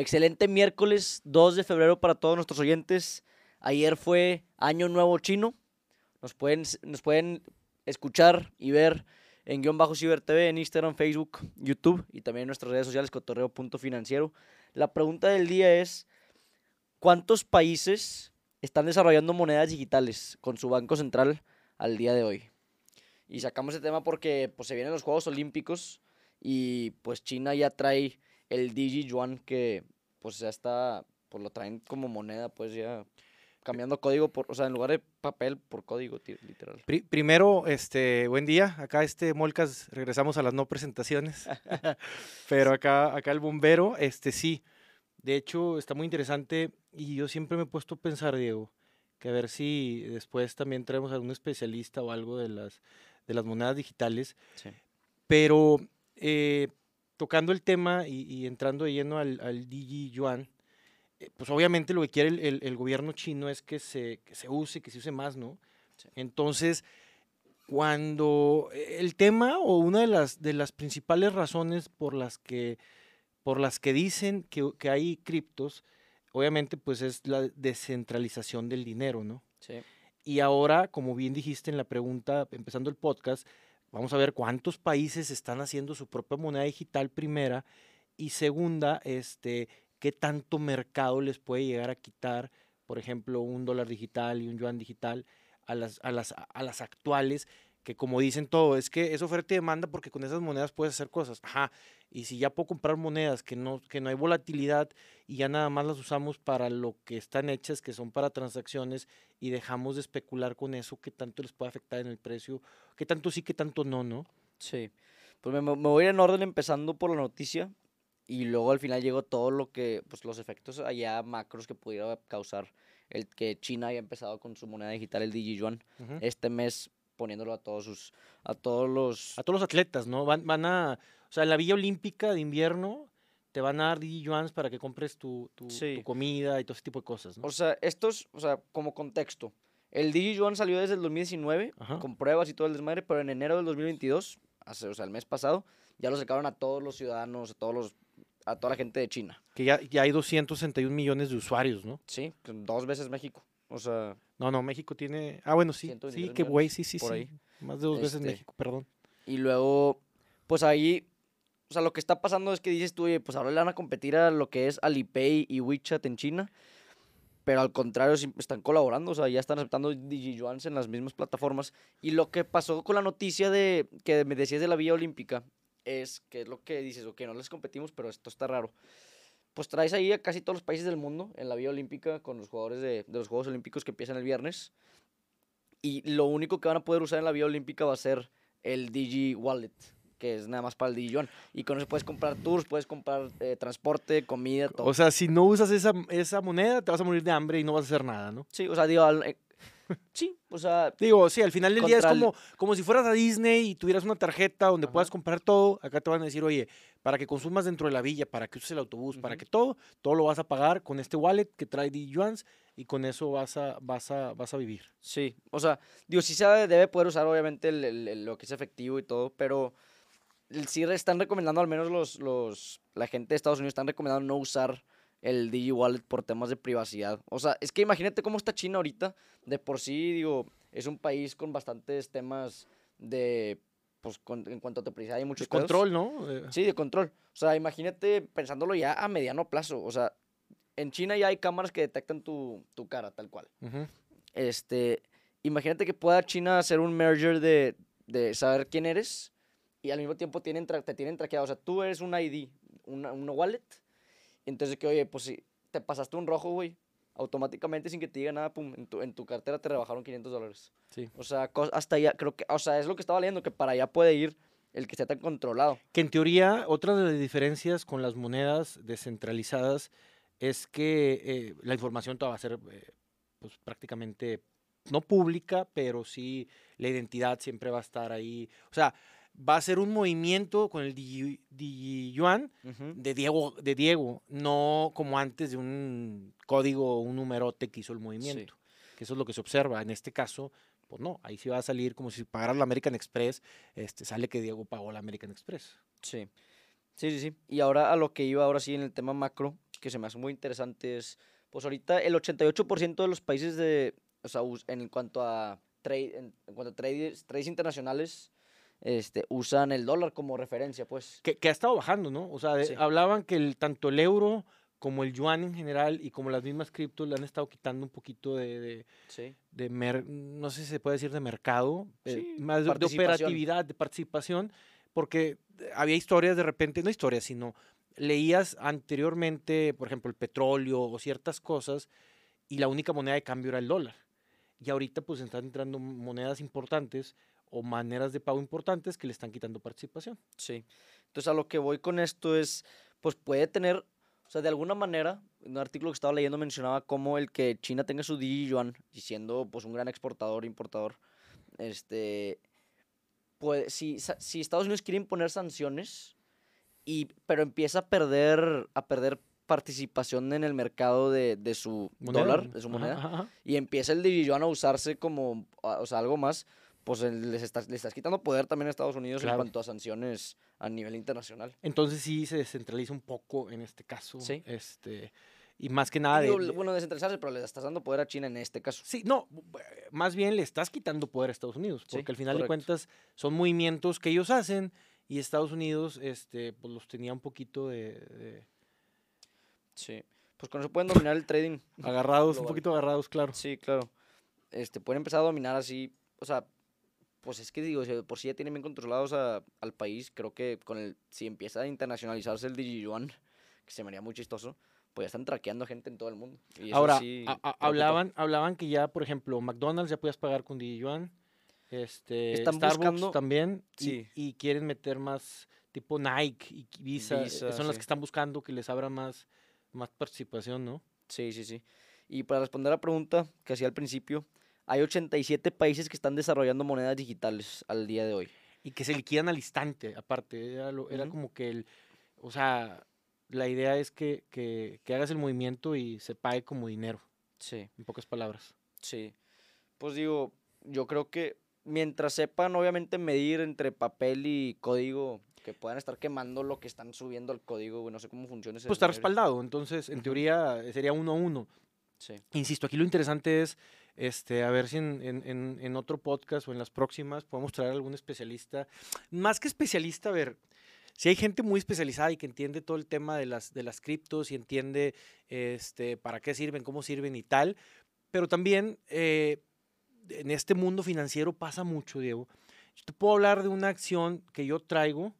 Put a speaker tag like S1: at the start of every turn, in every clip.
S1: Excelente miércoles 2 de febrero para todos nuestros oyentes. Ayer fue Año Nuevo Chino. Nos pueden, nos pueden escuchar y ver en guion bajo Ciber TV, en Instagram, Facebook, YouTube y también en nuestras redes sociales cotorreo.financiero. La pregunta del día es, ¿cuántos países están desarrollando monedas digitales con su banco central al día de hoy? Y sacamos ese tema porque pues, se vienen los Juegos Olímpicos y pues China ya trae el Digi Yuan que pues ya está, pues lo traen como moneda, pues ya cambiando código, por, o sea, en lugar de papel, por código, literal.
S2: primero, este, buen día. Acá este Molcas, regresamos a las no presentaciones. Pero acá, acá el bombero, este sí. De hecho, está muy interesante y yo siempre me he puesto a pensar, Diego, que a ver si después también traemos a un especialista o algo de las, de las monedas digitales. Pero eh, tocando el tema y, entrando de lleno al, al Digi Yuan, eh, pues obviamente lo que quiere el, gobierno chino es que se, que se use, que se use más, ¿no? Entonces, cuando el tema o una de las, de las principales razones por las que, por las que dicen que, que hay criptos, obviamente pues es la descentralización del dinero, ¿no?
S1: Sí.
S2: Y ahora, como bien dijiste en la pregunta, empezando el podcast, vamos a ver cuántos países están haciendo su propia moneda digital primera y segunda, este, qué tanto mercado les puede llegar a quitar, por ejemplo, un dólar digital y un yuan digital a las, a las, a las actuales, que como dicen todo, es que es oferta y demanda porque con esas monedas puedes hacer cosas. Ajá, y si ya puedo comprar monedas que no, que no hay volatilidad y ya nada más las usamos para lo que están hechas, que son para transacciones, y dejamos de especular con eso, qué tanto les puede afectar en el precio, qué tanto sí, qué tanto no, ¿no?
S1: Sí. Pues me, me voy a ir en orden empezando por la noticia y luego al final llegó todo lo que, pues los efectos allá macros que pudiera causar el que China haya empezado con su moneda digital, el DigiYuan, este mes poniéndolo a todos sus, a todos los...
S2: A todos los atletas, ¿no? Van, van a, o sea, en la Villa Olímpica de invierno te van a dar DigiYuans para que compres tu, tu, comida y todo ese tipo de cosas, ¿no?
S1: O sea, estos, o sea, como contexto, el DigiYuan salió desde el 2019, con pruebas y todo el desmadre, pero en enero del 2022, hace, o sea, el mes pasado, ya lo sacaron a todos los ciudadanos, a todos los a toda la gente de China.
S2: Que ya, ya hay 261 millones de usuarios, ¿no?
S1: Sí, dos veces México. O sea.
S2: No, no, México tiene. Ah, bueno, sí. Sí, qué güey, sí, sí, por sí. Ahí. Más de dos veces este, México, perdón.
S1: Y luego, pues ahí. O sea, lo que está pasando es que dices tú, pues ahora le van a competir a lo que es Alipay y WeChat en China. Pero al contrario, están colaborando, o sea, ya están aceptando DigiYuans en las mismas plataformas. Y lo que pasó con la noticia de que me decías de la Vía Olímpica es que es lo que dices, ok, no les competimos, pero esto está raro. Pues traes ahí a casi todos los países del mundo en la vía olímpica con los jugadores de, los Juegos Olímpicos que empiezan el viernes. Y lo único que van a poder usar en la vía olímpica va a ser el Digi Wallet, que es nada más para el DigiYuan. Y con eso puedes comprar tours, puedes comprar eh, transporte, comida, todo.
S2: O sea, si no usas esa, esa moneda, te vas a morir de hambre y no vas a hacer nada, ¿no?
S1: Sí, o sea, digo, eh, Sí, o sea.
S2: Digo, sí, al final del día es como, como si fueras a Disney y tuvieras una tarjeta donde puedas comprar todo. Acá te van a decir, oye, para que consumas dentro de la villa, para que uses el autobús, para que todo, todo lo vas a pagar con este wallet que trae yuans y con eso vas a, vas a, vas a vivir.
S1: Sí, o sea, digo, sí se debe poder usar obviamente lo que es efectivo y todo, pero sí están recomendando, al menos los, los, la gente de Estados Unidos están recomendando no usar el Digi Wallet por temas de privacidad. O sea, es que imagínate cómo está China ahorita. De por sí, digo, es un país con bastantes temas de. Pues en cuanto a privacidad hay muchos.
S2: De control, ¿no?
S1: Sí, de control. O sea, imagínate pensándolo ya a mediano plazo. O sea, en China ya hay cámaras que detectan tu, cara, tal cual. Este. Imagínate que pueda China hacer un merger de, de saber quién eres y al mismo tiempo tienen te tienen traqueado. O sea, tú eres un ID, una, una wallet entonces, que oye, pues si te pasaste un rojo, güey, automáticamente sin que te diga nada, pum, en tu, en tu cartera te rebajaron 500 dólares.
S2: Sí.
S1: O sea, hasta allá, creo que, o sea, es lo que estaba leyendo, que para allá puede ir el que esté tan controlado.
S2: Que en teoría, otra de las diferencias con las monedas descentralizadas es que eh, la información toda va a ser eh, pues, prácticamente no pública, pero sí la identidad siempre va a estar ahí. O sea, va a ser un movimiento con el DigiYuan de, Diego, de Diego, no como antes de un código o un numerote que hizo el movimiento. Que eso es lo que se observa. En este caso, pues no, ahí sí va a salir como si pagaras la American Express, este, sale que Diego pagó la American Express.
S1: Sí. Sí, sí, sí. Y ahora a lo que iba ahora sí en el tema macro, que se me hace muy interesante es, pues ahorita el 88% de los países de, o sea, en cuanto a trade, en, en cuanto a trades, trades internacionales, este, usan el dólar como referencia, pues.
S2: Que, que ha estado bajando, ¿no? O sea, de-
S1: Sí.
S2: hablaban que el, tanto el euro como el yuan en general y como las mismas criptos le han estado quitando un poquito de, de,
S1: Sí.
S2: de mer- no sé si se puede decir de mercado, eh,
S1: Sí,
S2: más de- de, operatividad, de participación, porque eh, había historias de repente, no historias, sino leías anteriormente, por ejemplo, el petróleo o ciertas cosas, y la única moneda de cambio era el dólar. Y ahorita pues están entrando monedas importantes o maneras de pago importantes que le están quitando participación.
S1: Sí. Entonces a lo que voy con esto es, pues puede tener, o sea, de alguna manera, un artículo que estaba leyendo mencionaba cómo el que China tenga su yuan y siendo pues un gran exportador, importador, este, puede, si, si Estados Unidos quiere imponer sanciones, y, pero empieza a perder, a perder participación en el mercado de, de su
S2: Moneda,
S1: dólar, de su moneda,
S2: ajá, ajá.
S1: y empieza el yuan a usarse como, o sea, algo más, pues les estás, le estás quitando poder también a Estados Unidos
S2: Claro.
S1: en cuanto a sanciones a nivel internacional.
S2: Entonces sí se descentraliza un poco en este caso.
S1: Sí.
S2: Este, y más que nada de,
S1: Digo,
S2: de-
S1: bueno, descentralizarse, pero le estás dando poder a China en este caso.
S2: Sí, no, eh, más bien le estás quitando poder a Estados Unidos,
S1: Sí,
S2: porque al final
S1: correcto.
S2: de cuentas son movimientos que ellos hacen y Estados Unidos este, pues los tenía un poquito de, de-
S1: Sí. Pues con eso pueden dominar el trading.
S2: agarrados, un poquito agarrados, claro.
S1: Sí, claro. Este, pueden empezar a dominar así, o sea, pues es que digo, si por sí ya tienen bien controlados a- al país, creo que con el, si empieza a internacionalizarse el Digiyuan, que se me haría muy chistoso, pues ya están traqueando gente en todo el mundo. Y
S2: Ahora,
S1: sí
S2: a- a-
S1: preocupa.
S2: hablaban, hablaban que ya, por ejemplo, McDonald's ya podías pagar con Yuan, este,
S1: Están
S2: Starbucks
S1: buscando-
S2: también, y-
S1: Sí.
S2: y, quieren meter más tipo Nike y Visa, eh,
S1: Visa,
S2: son las
S1: sí.
S2: que están buscando que les abra más, más participación, ¿no?
S1: Sí, sí, sí. Y para responder a la pregunta que hacía al principio, hay 87 países que están desarrollando monedas digitales al día de hoy.
S2: y que se liquidan al instante, aparte. Era, lo- era
S1: Ujú.
S2: como que el. O sea, la idea es que, que- que hagas el movimiento y se pague como dinero,
S1: Sí.
S2: en pocas palabras.
S1: Sí. Pues digo, yo creo que mientras sepan obviamente medir entre papel y código, que puedan estar quemando lo que están subiendo al código, güey, no sé cómo funciona ese
S2: Pues está respaldado, entonces en teoría eh, sería uno a uno.
S1: Sí.
S2: Insisto, aquí lo interesante es, este, a ver si en, otro podcast o en las próximas podemos traer algún especialista. Más que especialista, a ver, si hay gente muy especializada y que entiende todo el tema de las, de las criptos y entiende este, para qué sirven, cómo sirven y tal, pero también eh, en este mundo financiero pasa mucho, Diego. Yo te puedo hablar de una acción que yo traigo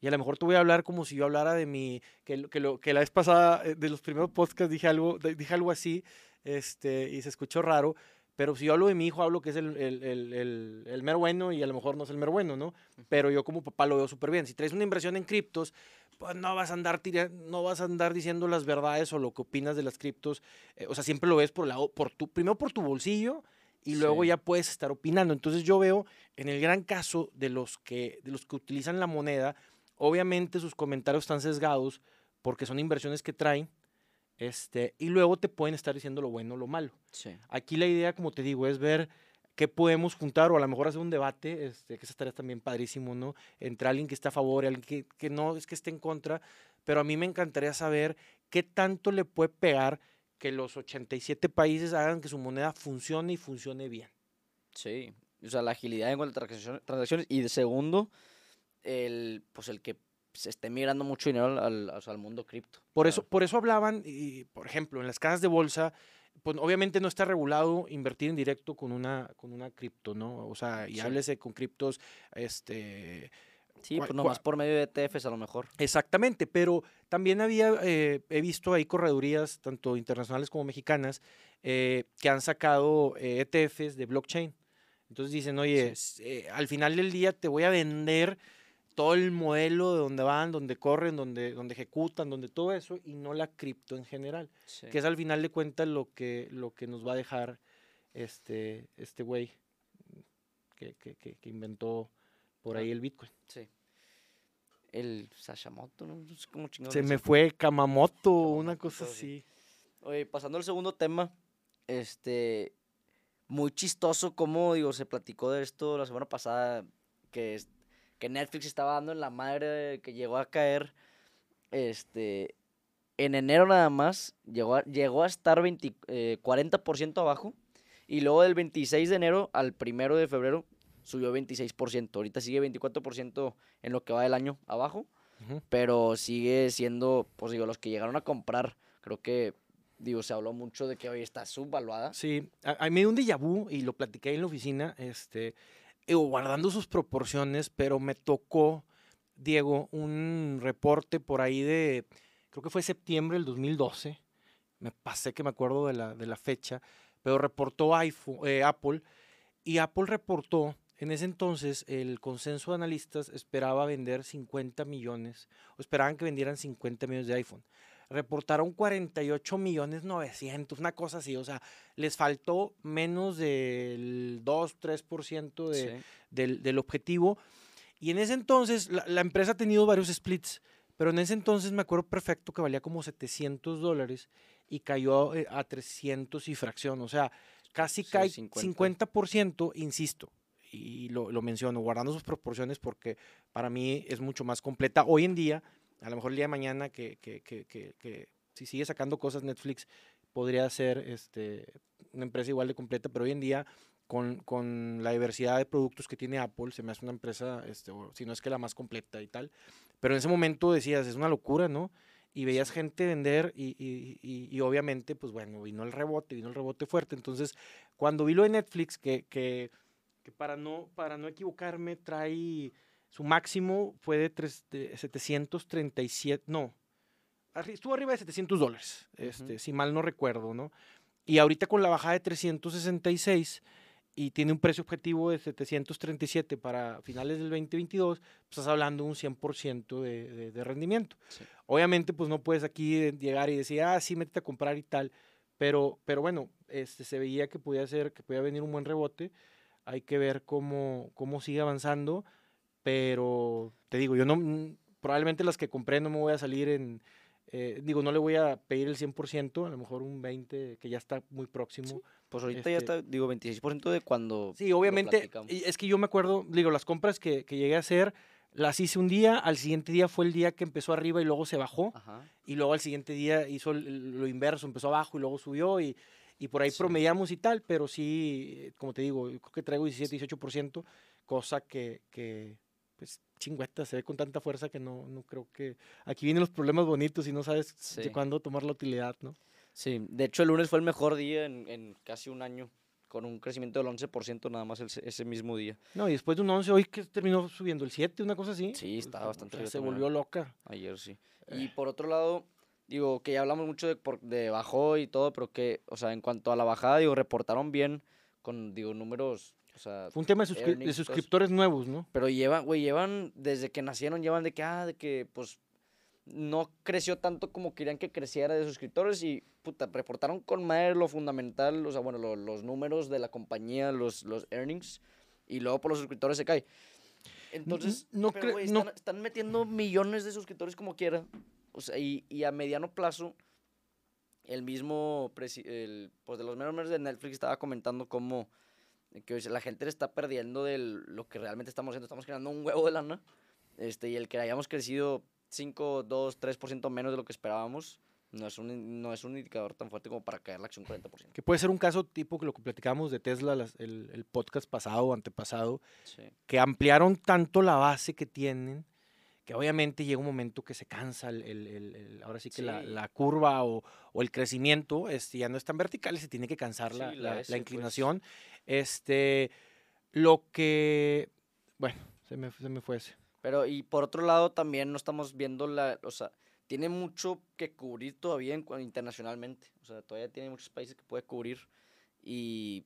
S2: y a lo mejor te voy a hablar como si yo hablara de mi, que, lo- que, la vez pasada eh, de los primeros podcasts dije algo, dije algo así este, y se escuchó raro, pero si yo hablo de mi hijo, hablo que es el, el, el, el, mero bueno y a lo mejor no es el mero bueno, ¿no? Pero yo como papá lo veo súper bien. Si traes una inversión en criptos, pues no vas a andar tira- no vas a andar diciendo las verdades o lo que opinas de las criptos. eh, o sea, siempre lo ves por la, por tu, primero por tu bolsillo y luego
S1: Sí.
S2: ya puedes estar opinando. Entonces yo veo en el gran caso de los que, de los que utilizan la moneda, obviamente sus comentarios están sesgados porque son inversiones que traen. Este, y luego te pueden estar diciendo lo bueno o lo malo.
S1: Sí.
S2: Aquí la idea, como te digo, es ver qué podemos juntar o a lo mejor hacer un debate, este, que esa estaría también padrísimo, ¿no? Entre alguien que está a favor y alguien que, que no es que esté en contra, pero a mí me encantaría saber qué tanto le puede pegar que los 87 países hagan que su moneda funcione y funcione bien.
S1: Sí. O sea, la agilidad en cuanto a transaccion- transacciones. Y de segundo, el, pues el que se esté migrando mucho dinero al, al, al mundo cripto.
S2: Por eso, por eso hablaban, y, por ejemplo, en las casas de bolsa, pues obviamente no está regulado invertir en directo con una, con una cripto, ¿no? O sea, y
S1: Sí.
S2: háblese con criptos, este,
S1: Sí, pues nomás por medio de ETFs a lo mejor.
S2: Exactamente, pero también había, eh, he visto ahí corredurías, tanto internacionales como mexicanas, eh, que han sacado eh, ETFs de blockchain. Entonces dicen, oye, s- eh, al final del día te voy a vender todo el modelo de donde van, donde corren, donde, donde ejecutan, donde todo eso, y no la cripto en general,
S1: Sí.
S2: que es al final de cuentas lo que, lo que nos va a dejar este este güey que, que- que- que inventó por ahí el Bitcoin.
S1: Sí. El Sashamoto, ¿no? Cómo
S2: Se me fue Kamamoto, una
S1: Kamamoto,
S2: cosa
S1: sí.
S2: así.
S1: Oye, pasando al segundo tema, este, muy chistoso cómo, digo, se platicó de esto la semana pasada, que, es- que Netflix estaba dando en la madre, que llegó a caer, este, en enero nada más llegó a, llegó a estar 20, eh, 40% abajo. Y luego del 26 de enero al 1 de febrero subió 26%. Ahorita sigue 24% en lo que va del año abajo. Pero sigue siendo, pues digo, los que llegaron a comprar, creo que, digo, se habló mucho de que hoy está subvaluada.
S2: Sí, a, a mí me dio un déjà vu y lo platiqué en la oficina, este, digo, guardando sus proporciones, pero me tocó, Diego, un reporte por ahí de, creo que fue septiembre del 2012, me pasé que me acuerdo de la, de la fecha, pero reportó iPhone, eh, Apple, y Apple reportó, en ese entonces, el consenso de analistas esperaba vender 50 millones, o esperaban que vendieran 50 millones de iPhone reportaron 48 millones 900, una cosa así, o sea, les faltó menos del 2, 3% de,
S1: Sí.
S2: del, del objetivo. Y en ese entonces, la, la empresa ha tenido varios splits, pero en ese entonces me acuerdo perfecto que valía como 700 dólares y cayó eh, a 300 y fracción, o sea, casi
S1: Sí,
S2: cae
S1: 50.
S2: 50%, insisto. Y lo, lo menciono, guardando sus proporciones porque para mí es mucho más completa. Hoy en día, a lo mejor el día de mañana que, que, que, que- si sigue sacando cosas Netflix, podría ser este, una empresa igual de completa, pero hoy en día, con, con la diversidad de productos que tiene Apple, se me hace una empresa, este, o si no es que la más completa y tal. Pero en ese momento decías, es una locura, ¿no? Y veías gente vender y, y- y- y obviamente, pues bueno, vino el rebote, vino el rebote fuerte. Entonces, cuando vi lo de Netflix, que, que, que para, no, para no equivocarme, trae su máximo fue de, tres, de 737, no, estuvo arriba de 700 dólares, este, si mal no recuerdo, ¿no? Y ahorita con la bajada de 366 y tiene un precio objetivo de 737 para finales del 2022, pues estás hablando de un 100% de, de, de rendimiento.
S1: Sí.
S2: Obviamente, pues no puedes aquí eh, llegar y decir, ah, sí, métete a comprar y tal, pero, pero bueno, este, se veía que podía ser, que podía venir un buen rebote. Hay que ver cómo, cómo sigue avanzando, pero te digo, yo no, probablemente las que compré no me voy a salir en, eh, digo, no le voy a pedir el 100%, a lo mejor un 20% que ya está muy próximo.
S1: Pues ahorita ya
S2: Este-
S1: está, digo, 26% de cuando.
S2: Sí, obviamente, es que yo me acuerdo, digo, las compras que, que llegué a hacer, las hice un día, al siguiente día fue el día que empezó arriba y luego se bajó,
S1: Ajá.
S2: y luego al siguiente día hizo lo inverso, empezó abajo y luego subió, y, y por ahí
S1: Sí.
S2: promediamos y tal, pero sí, como te digo, creo que traigo 17, 18%, cosa que, que pues, chingüeta, se ve con tanta fuerza que no, no creo que... Aquí vienen los problemas bonitos y no sabes
S1: Sí.
S2: de cuándo tomar la utilidad, ¿no?
S1: Sí, de hecho el lunes fue el mejor día en, en casi un año, con un crecimiento del 11% nada más el- ese mismo día.
S2: No, y después de un 11, hoy que terminó subiendo el 7, una cosa así.
S1: Sí, estaba
S2: pues,
S1: bastante
S2: o sea,
S1: arriba
S2: Se volvió loca.
S1: Ayer sí.
S2: Eh.
S1: Y por otro lado, digo, que ya hablamos mucho de, por- de bajó y todo, pero que, o sea, en cuanto a la bajada, digo, reportaron bien con, digo, números, o sea,
S2: Fue un tema de, suscri- de suscriptores nuevos, ¿no?
S1: Pero llevan, güey, llevan, desde que nacieron, llevan de que, ah, de que, pues, no creció tanto como querían que creciera de suscriptores y, puta, reportaron con madre lo fundamental, o sea, bueno, lo- los números de la compañía, los, los earnings, y luego por los suscriptores se cae. Entonces,
S2: no
S1: pero,
S2: cre-
S1: güey,
S2: no-
S1: están, están metiendo millones de suscriptores como quiera, o sea, y, y a mediano plazo, el mismo, el, pues, de los menos de Netflix estaba comentando cómo que la gente le está perdiendo de lo que realmente estamos haciendo. Estamos generando un huevo de lana. Este, y el que hayamos crecido 5, 2, 3% menos de lo que esperábamos, no es, un, no es un indicador tan fuerte como para caer la acción 40%.
S2: Que puede ser un caso tipo que lo que platicamos de Tesla, las- el, el podcast pasado o antepasado,
S1: Sí.
S2: que ampliaron tanto la base que tienen, que obviamente llega un momento que se cansa, el, el- el- ahora sí que la,
S1: Sí.
S2: la curva o, o el crecimiento este, ya no es tan vertical y se tiene que cansar la,
S1: Sí, la
S2: la-
S1: S,
S2: la
S1: pues.
S2: inclinación. Este, lo que, bueno, se me, se me fue ese.
S1: Pero, y por otro lado, también no estamos viendo la. O sea, tiene mucho que cubrir todavía en, internacionalmente. O sea, todavía tiene muchos países que puede cubrir. Y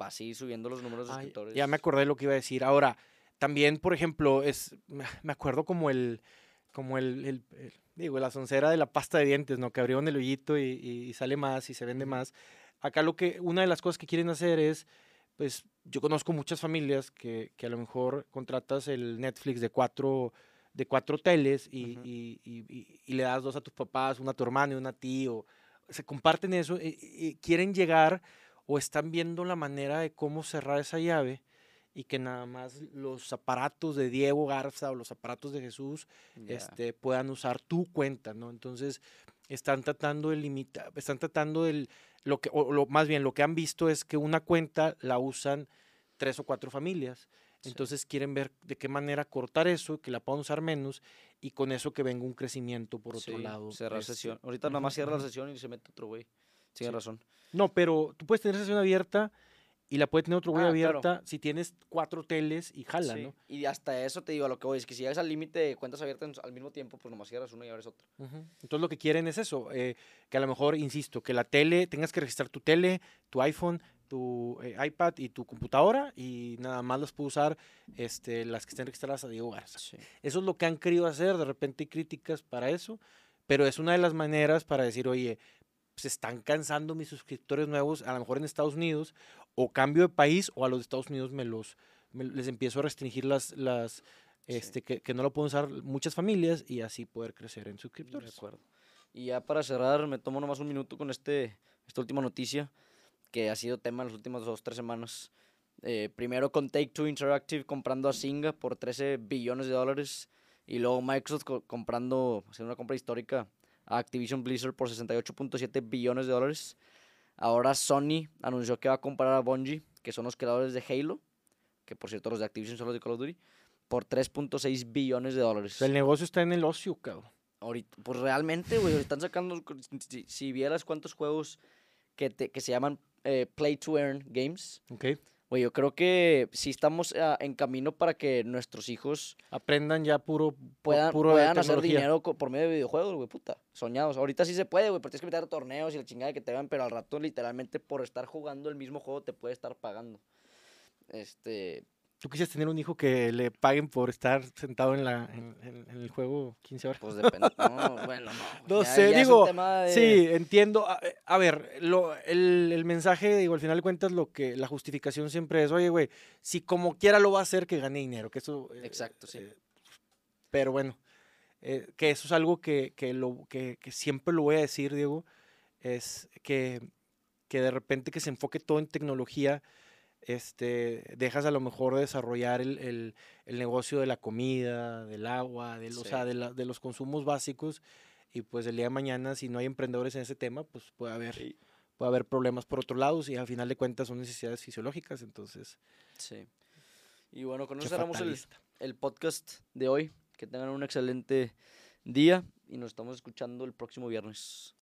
S1: va a seguir subiendo los números de suscriptores.
S2: ya me acordé de lo que iba a decir. Ahora, también, por ejemplo, es, me acuerdo como el, como el, el- el- digo, la soncera de la pasta de dientes, ¿no? Que abrieron el hoyito y, y- sale más y se vende más. Acá lo que, una de las cosas que quieren hacer es, pues, yo conozco muchas familias que, que a lo mejor contratas el Netflix de cuatro, de cuatro teles y, y- y- y- y le das dos a tus papás, una a tu hermano y una a ti, o se comparten eso y- y quieren llegar o están viendo la manera de cómo cerrar esa llave y que nada más los aparatos de Diego Garza o los aparatos de Jesús
S1: Ya.
S2: este, puedan usar tu cuenta, ¿no? Entonces, están tratando de limitar, están tratando del, lo que, o lo, más bien lo que han visto es que una cuenta la usan tres o cuatro familias.
S1: Sí.
S2: Entonces quieren ver de qué manera cortar eso, que la puedan usar menos y con eso que venga un crecimiento por otro
S1: Sí,
S2: lado.
S1: Cerrar
S2: este,
S1: sesión. Ahorita nada más cierra la sesión y se mete otro güey. Tienes
S2: Sí.
S1: razón.
S2: No, pero tú puedes tener sesión abierta y la puede tener otro güey
S1: Ah, claro.
S2: abierta si tienes cuatro teles y jala,
S1: Sí,
S2: ¿no?
S1: Y hasta eso te digo, a lo que voy es que si llegas al límite de cuentas abiertas al mismo tiempo, pues nomás cierras una y abres otra.
S2: Entonces lo que quieren es eso, eh, que a lo mejor, insisto, que la tele, tengas que registrar tu tele, tu iPhone, tu eh, iPad y tu computadora y nada más las puedo usar este, las que estén registradas a Diego Garza.
S1: Sí.
S2: Eso es lo que han querido hacer, de repente hay críticas para eso, pero es una de las maneras para decir, oye, se están cansando mis suscriptores nuevos, a lo mejor en Estados Unidos, o cambio de país, o a los de Estados Unidos me los, me- les empiezo a restringir las, las
S1: Sí.
S2: este, que, que no lo pueden usar muchas familias y así poder crecer en
S1: De
S2: suscriptores.
S1: acuerdo. Y ya para cerrar, me tomo nomás un minuto con este, esta última noticia que ha sido tema en las últimas dos, tres semanas. Eh, primero con Take Two Interactive comprando a Singa por 13 billones de dólares. Y luego Microsoft co- comprando, haciendo una compra histórica a Activision Blizzard por 68.7 billones de dólares. Ahora Sony anunció que va a comprar a Bungie, que son los creadores de Halo, que por cierto los de Activision son los de Call of Duty, por 3.6 billones de dólares.
S2: El negocio está en el ocio, cabrón.
S1: Ahorita, pues realmente, güey, están sacando, si, si vieras cuántos juegos que, te- que se llaman eh, Play to Earn Games,
S2: ¿ok?
S1: Güey, yo creo que sí estamos ah, en camino para que nuestros hijos
S2: Aprendan ya puro, pu-
S1: puedan,
S2: puro de
S1: puedan hacer dinero por medio de videojuegos, güey, puta, soñados. Ahorita sí se puede, güey, pero tienes que meter a torneos y la chingada que te vean, pero al rato literalmente por estar jugando el mismo juego te puede estar pagando. Este,
S2: ¿Tú quisieras tener un hijo que le paguen por estar sentado en, la, en, en- en el juego 15 horas?
S1: pues depende, no, bueno, no.
S2: No
S1: ya-
S2: sé,
S1: ya
S2: digo,
S1: de-
S2: Sí, entiendo. A, eh, a ver, lo, el, el mensaje, digo, al final de cuentas, lo que la justificación siempre es, oye, güey, si como quiera lo va a hacer, que gane dinero, que eso... eh,
S1: Exacto, sí.
S2: eh, pero bueno, eh, que eso es algo que, que, lo, que, que siempre lo voy a decir, Diego, es que, que de repente que se enfoque todo en tecnología, este, dejas a lo mejor de desarrollar el, el- el negocio de la comida, del agua, del, o sea, de, la- de los consumos básicos. Y pues el día de mañana, si no hay emprendedores en ese tema, pues puede haber,
S1: Sí.
S2: puede haber problemas por otro lado y al final de cuentas son necesidades fisiológicas. Entonces,
S1: Sí. Y bueno, con eso cerramos el, el podcast de hoy. Que tengan un excelente día y nos estamos escuchando el próximo viernes.